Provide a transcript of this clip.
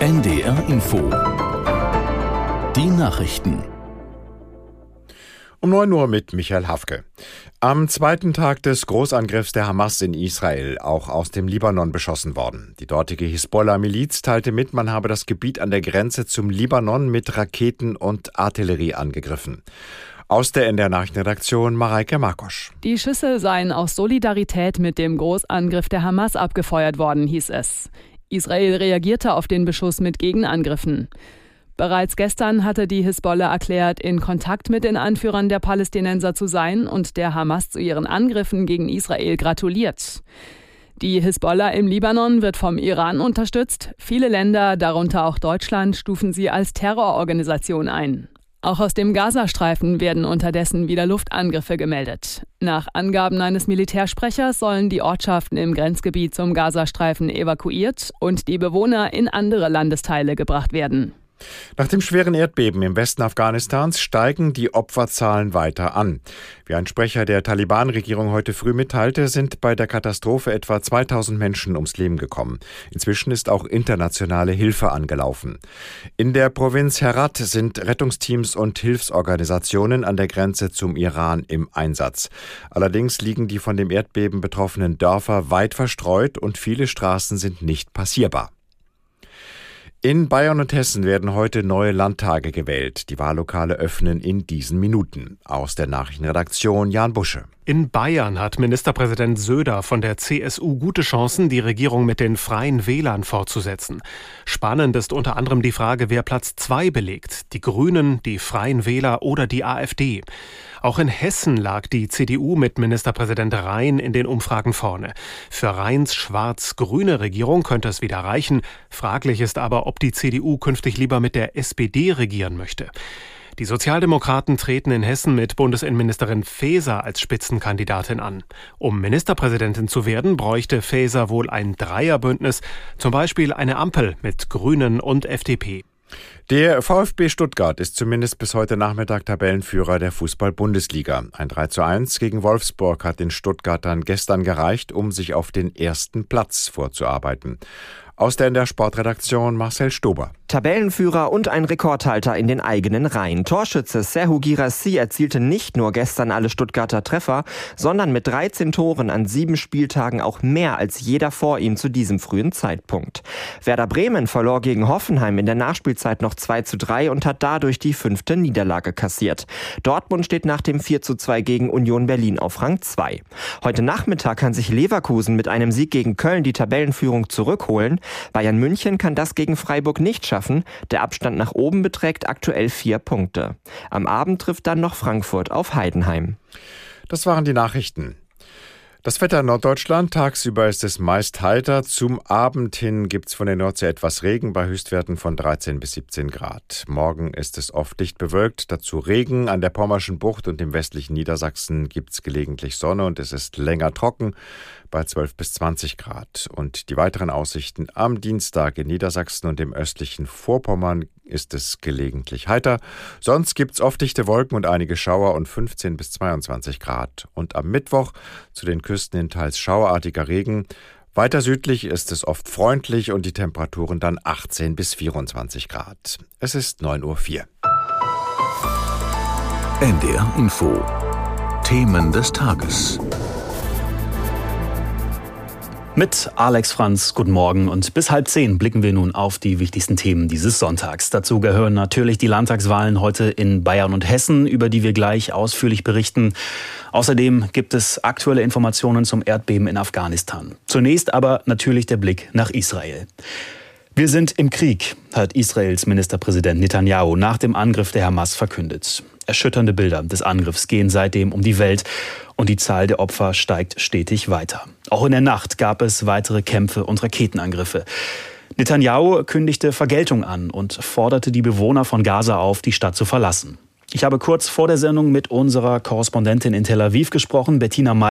NDR Info. Die Nachrichten. Um 9 Uhr mit Michael Hafke. Am zweiten Tag des Großangriffs der Hamas in Israel, auch aus dem Libanon beschossen worden. Die dortige Hisbollah-Miliz teilte mit, man habe das Gebiet an der Grenze zum Libanon mit Raketen und Artillerie angegriffen. Aus der NDR Nachrichtenredaktion Mareike Markosch. Die Schüsse seien aus Solidarität mit dem Großangriff der Hamas abgefeuert worden, hieß es. Israel reagierte auf den Beschuss mit Gegenangriffen. Bereits gestern hatte die Hisbollah erklärt, in Kontakt mit den Anführern der Palästinenser zu sein und der Hamas zu ihren Angriffen gegen Israel gratuliert. Die Hisbollah im Libanon wird vom Iran unterstützt. Viele Länder, darunter auch Deutschland, stufen sie als Terrororganisation ein. Auch aus dem Gazastreifen werden unterdessen wieder Luftangriffe gemeldet. Nach Angaben eines Militärsprechers sollen die Ortschaften im Grenzgebiet zum Gazastreifen evakuiert und die Bewohner in andere Landesteile gebracht werden. Nach dem schweren Erdbeben im Westen Afghanistans steigen die Opferzahlen weiter an. Wie ein Sprecher der Taliban-Regierung heute früh mitteilte, sind bei der Katastrophe etwa 2000 Menschen ums Leben gekommen. Inzwischen ist auch internationale Hilfe angelaufen. In der Provinz Herat sind Rettungsteams und Hilfsorganisationen an der Grenze zum Iran im Einsatz. Allerdings liegen die von dem Erdbeben betroffenen Dörfer weit verstreut und viele Straßen sind nicht passierbar. In Bayern und Hessen werden heute neue Landtage gewählt. Die Wahllokale öffnen in diesen Minuten. Aus der Nachrichtenredaktion Jan Busche. In Bayern hat Ministerpräsident Söder von der CSU gute Chancen, die Regierung mit den Freien Wählern fortzusetzen. Spannend ist unter anderem die Frage, wer Platz zwei belegt. Die Grünen, die Freien Wähler oder die AfD. Auch in Hessen lag die CDU mit Ministerpräsident Rhein in den Umfragen vorne. Für Rheins schwarz-grüne Regierung könnte es wieder reichen. Fraglich ist aber, ob die CDU künftig lieber mit der SPD regieren möchte. Die Sozialdemokraten treten in Hessen mit Bundesinnenministerin Faeser als Spitzenkandidatin an. Um Ministerpräsidentin zu werden, bräuchte Faeser wohl ein Dreierbündnis, zum Beispiel eine Ampel mit Grünen und FDP. Der VfB Stuttgart ist zumindest bis heute Nachmittag Tabellenführer der Fußball-Bundesliga. Ein 3 zu 1 gegen Wolfsburg hat den Stuttgartern gestern gereicht, um sich auf den ersten Platz vorzuarbeiten. Aus der in der Sportredaktion Marcel Stober. Tabellenführer und ein Rekordhalter in den eigenen Reihen. Torschütze Serhu Girassi erzielte nicht nur gestern alle Stuttgarter Treffer, sondern mit 13 Toren an sieben Spieltagen auch mehr als jeder vor ihm zu diesem frühen Zeitpunkt. Werder Bremen verlor gegen Hoffenheim in der Nachspielzeit noch 2 zu 3 und hat dadurch die fünfte Niederlage kassiert. Dortmund steht nach dem 4 zu 2 gegen Union Berlin auf Rang 2. Heute Nachmittag kann sich Leverkusen mit einem Sieg gegen Köln die Tabellenführung zurückholen. Bayern München kann das gegen Freiburg nicht schaffen. Der Abstand nach oben beträgt aktuell vier Punkte. Am Abend trifft dann noch Frankfurt auf Heidenheim. Das waren die Nachrichten. Das Wetter in Norddeutschland. Tagsüber ist es meist heiter. Zum Abend hin gibt es von der Nordsee etwas Regen bei Höchstwerten von 13 bis 17 Grad. Morgen ist es oft dicht bewölkt. Dazu Regen. An der Pommerschen Bucht und im westlichen Niedersachsen gibt es gelegentlich Sonne und es ist länger trocken bei 12 bis 20 Grad. Und die weiteren Aussichten am Dienstag in Niedersachsen und im östlichen Vorpommern ist es gelegentlich heiter. Sonst gibt es oft dichte Wolken und einige Schauer und 15 bis 22 Grad. Und am Mittwoch zu den Küsten hin teils schauerartiger Regen. Weiter südlich ist es oft freundlich und die Temperaturen dann 18 bis 24 Grad. Es ist 9.04 Uhr. NDR Info. Themen des Tages. Mit Alex Franz, guten Morgen und bis halb zehn blicken wir nun auf die wichtigsten Themen dieses Sonntags. Dazu gehören natürlich die Landtagswahlen heute in Bayern und Hessen, über die wir gleich ausführlich berichten. Außerdem gibt es aktuelle Informationen zum Erdbeben in Afghanistan. Zunächst aber natürlich der Blick nach Israel. Wir sind im Krieg, hat Israels Ministerpräsident Netanyahu nach dem Angriff der Hamas verkündet. Erschütternde Bilder des Angriffs gehen seitdem um die Welt und die Zahl der Opfer steigt stetig weiter. Auch in der Nacht gab es weitere Kämpfe und Raketenangriffe. Netanyahu kündigte Vergeltung an und forderte die Bewohner von Gaza auf, die Stadt zu verlassen. Ich habe kurz vor der Sendung mit unserer Korrespondentin in Tel Aviv gesprochen, Bettina May